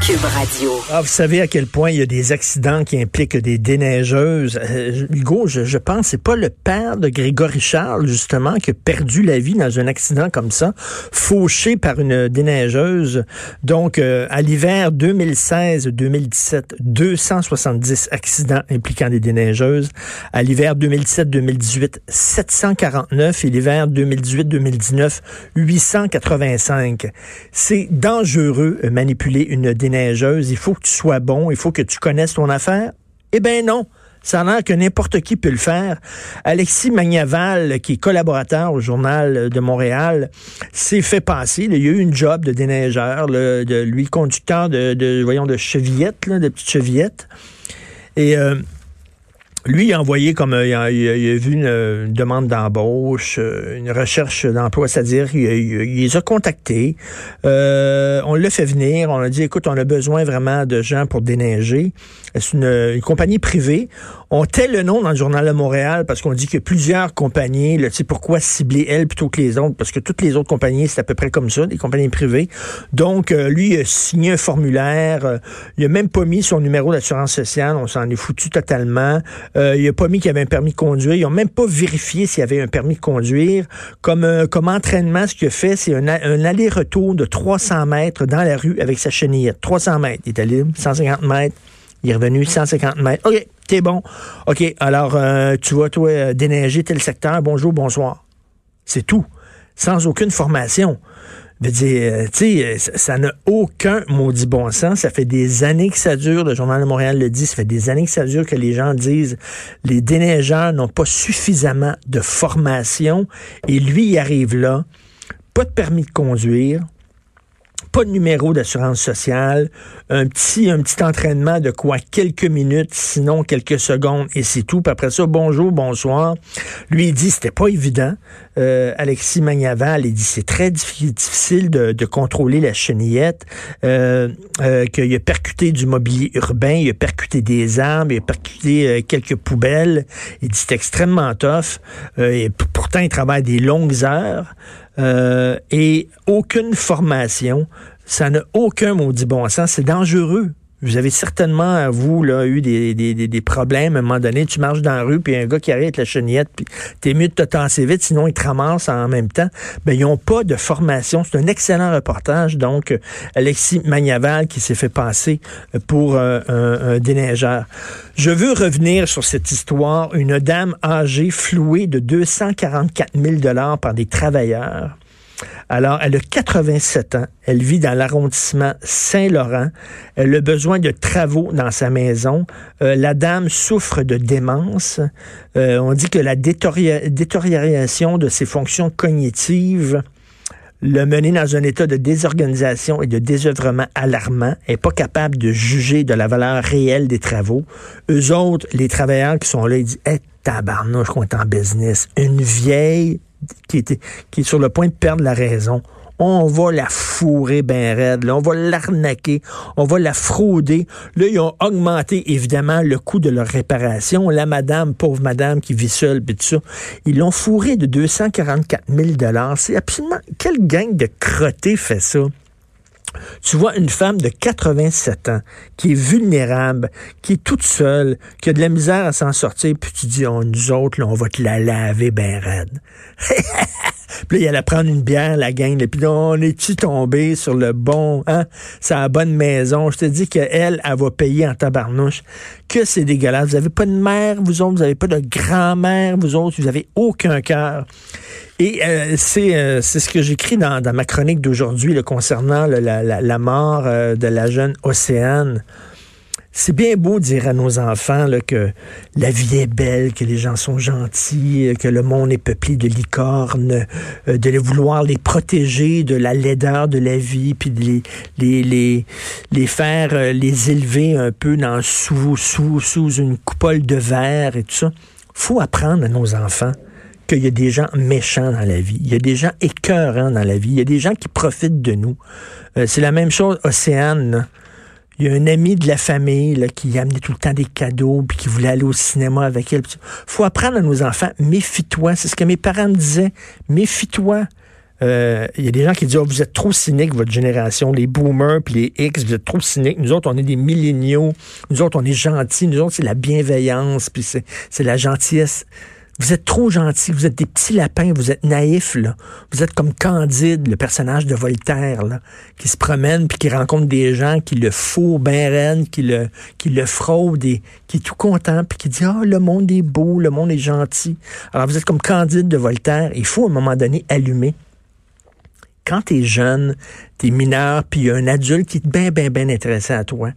Cube Radio. Ah, vous savez à quel point il y a des accidents qui impliquent des déneigeuses. Euh, Hugo, je, je pense c'est pas le père de Grégory Charles, justement, qui a perdu la vie dans un accident comme ça, fauché par une déneigeuse. Donc, euh, à l'hiver 2016-2017, 270 accidents impliquant des déneigeuses. À l'hiver 2017-2018, 749. Et l'hiver 2018-2019, 885. C'est dangereux euh, manipuler une déneigeuse. Il faut que tu sois bon, il faut que tu connaisses ton affaire? Eh bien non. Ça a l'air que n'importe qui peut le faire. Alexis Magnaval, qui est collaborateur au Journal de Montréal, s'est fait passer. Il y a eu une job de déneigeur, de lui, conducteur de, de, de chevillettes, là, de petites chevillettes. Et euh, lui, il a envoyé comme euh, il, a, il, a, il, vu une, une demande d'embauche, euh, une recherche d'emploi, c'est-à-dire il, les a contactés. Euh, on l'a fait venir, on a dit écoute, on a besoin vraiment de gens pour déneiger. C'est une, une, compagnie privée. On tait le nom dans le journal de Montréal parce qu'on dit a plusieurs compagnies. Tu sais, pourquoi cibler elle plutôt que les autres? Parce que toutes les autres compagnies, c'est à peu près comme ça, des compagnies privées. Donc, euh, lui, il a signé un formulaire. Euh, il a même pas mis son numéro d'assurance sociale. On s'en est foutu totalement. Euh, il a pas mis qu'il avait un permis de conduire. Ils ont même pas vérifié s'il y avait un permis de conduire. Comme, euh, comme entraînement, ce qu'il a fait, c'est un, un aller-retour de 300 mètres dans la rue avec sa chenillette. 300 mètres. Il est allé 150 mètres. Il est revenu 150 mètres. OK, t'es bon. OK, alors euh, tu vas, toi, euh, déneiger tel secteur. Bonjour, bonsoir. C'est tout. Sans aucune formation. Veut dire, euh, tu sais, ça n'a aucun maudit bon sens. Ça fait des années que ça dure. Le Journal de Montréal le dit. Ça fait des années que ça dure que les gens disent les déneigeurs n'ont pas suffisamment de formation. Et lui, il arrive là. Pas de permis de conduire pas de numéro d'assurance sociale, un petit, un petit entraînement de quoi quelques minutes, sinon quelques secondes, et c'est tout. Puis après ça, bonjour, bonsoir. Lui, il dit, c'était pas évident. Euh, Alexis Magnaval, il dit, c'est très difficile de, contrôler la chenillette, euh, euh, qu'il a percuté du mobilier urbain, il a percuté des arbres, il a percuté quelques poubelles. Il dit, c'est extrêmement tough. Pourtant, il travaille des longues heures. Et aucune formation. Ça n'a aucun maudit bon sens. C'est dangereux. Vous avez certainement, vous, là, eu des, des, des, problèmes à un moment donné. Tu marches dans la rue, puis un gars qui arrive la chenillette, puis t'es mieux de te vite, sinon il te ramasse en même temps. Ben, ils n'ont pas de formation. C'est un excellent reportage. Donc, Alexis Magnaval qui s'est fait passer pour euh, un, un déneigeur. Je veux revenir sur cette histoire. Une dame âgée flouée de 244 000 par des travailleurs. Alors, elle a 87 ans. Elle vit dans l'arrondissement Saint-Laurent. Elle a besoin de travaux dans sa maison. Euh, la dame souffre de démence. Euh, on dit que la détérioration de ses fonctions cognitives l'a menée dans un état de désorganisation et de désœuvrement alarmant, est pas capable de juger de la valeur réelle des travaux. Eux autres, les travailleurs qui sont là, ils disent, hey, tabarnouche qu'on est en business. Une vieille qui, est sur le point de perdre la raison. On va la fourrer ben raide, là. on va l'arnaquer, on va la frauder. Là, ils ont augmenté évidemment le coût de leur réparation. La madame, pauvre madame qui vit seule, puis tout ça, ils l'ont fourré de 244 000 C'est absolument... Quelle gang de crottés fait ça? Tu vois une femme de 87 ans qui est vulnérable, qui est toute seule, qui a de la misère à s'en sortir, puis tu dis, oh, nous autres, là, on va te la laver ben raide. puis là, il allait prendre une bière, la gang, et puis là, on est-tu tombé sur le bon, hein, sa bonne maison. Je te dis qu'elle, elle va payer en tabarnouche. Que c'est dégueulasse. Vous avez pas de mère, vous autres, vous avez pas de grand-mère, vous autres, vous avez aucun cœur. Et euh, c'est euh, c'est ce que j'écris dans, ma chronique d'aujourd'hui concernant le, la, la, la, mort euh, de la jeune Océane. C'est bien beau de dire à nos enfants là, que la vie est belle, que les gens sont gentils, que le monde est peuplé de licornes, euh, de vouloir les protéger de la laideur de la vie, puis de les, les, les, les faire euh, les élever un peu dans sous, sous, sous une coupole de verre et tout ça. faut apprendre à nos enfants qu'il y a des gens méchants dans la vie. Il y a des gens écœurants dans la vie. Il y a des gens qui profitent de nous. Euh, c'est la même chose, Océane. Il y a un ami de la famille qui amenait tout le temps des cadeaux puis qui voulait aller au cinéma avec elle. faut apprendre à nos enfants, méfie-toi. C'est ce que mes parents me disaient. Méfie-toi. Euh, il y a des gens qui disent oh, vous êtes trop cyniques, votre génération, les boomers puis les X, vous êtes trop cyniques. Nous autres, on est des milléniaux. Nous autres, on est gentils. Nous autres, c'est la bienveillance puis c'est la gentillesse. Vous êtes trop gentil, vous êtes des petits lapins, vous êtes naïfs, là. Vous êtes comme Candide, le personnage de Voltaire, là, qui se promène puis qui rencontre des gens qui le font ben qui le, qui le fraudent et qui est tout content puis qui dit, ah, le monde est beau, le monde est gentil. Alors, vous êtes comme Candide de Voltaire. Il faut, à un moment donné, allumer quand t'es jeune, t'es mineur, puis il y a un adulte qui est bien, bien, bien intéressé à toi,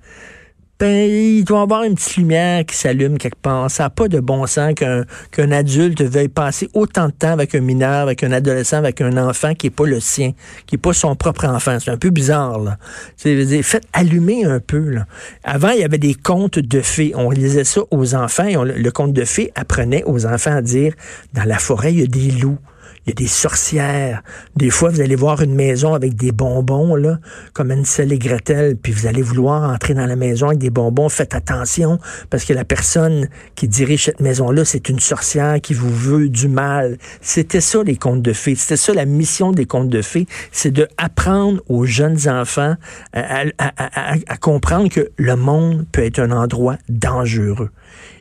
ben, il doit y avoir une petite lumière qui s'allume quelque part. Ça n'a pas de bon sens qu'un adulte veuille passer autant de temps avec un mineur, avec un adolescent, avec un enfant qui n'est pas le sien, qui n'est pas son propre enfant. C'est un peu bizarre, là. Faites allumer un peu, là. Avant, il y avait des contes de fées. On lisait ça aux enfants et le conte de fées apprenait aux enfants à dire, dans la forêt, il y a des loups il y a des sorcières. Des fois, vous allez voir une maison avec des bonbons, là, comme Ansel et Gretel, puis vous allez vouloir entrer dans la maison avec des bonbons. Faites attention, parce que la personne qui dirige cette maison-là, c'est une sorcière qui vous veut du mal. C'était ça, les contes de fées. C'était ça, la mission des contes de fées. C'est de apprendre aux jeunes enfants à, comprendre que le monde peut être un endroit dangereux.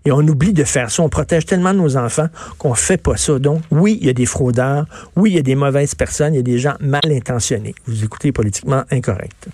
Et on oublie de faire ça. On protège tellement nos enfants qu'on fait pas ça. Donc, oui, il y a des fraudeurs. Oui, il y a des mauvaises personnes. Il y a des gens mal intentionnés. Vous écoutez politiquement incorrect.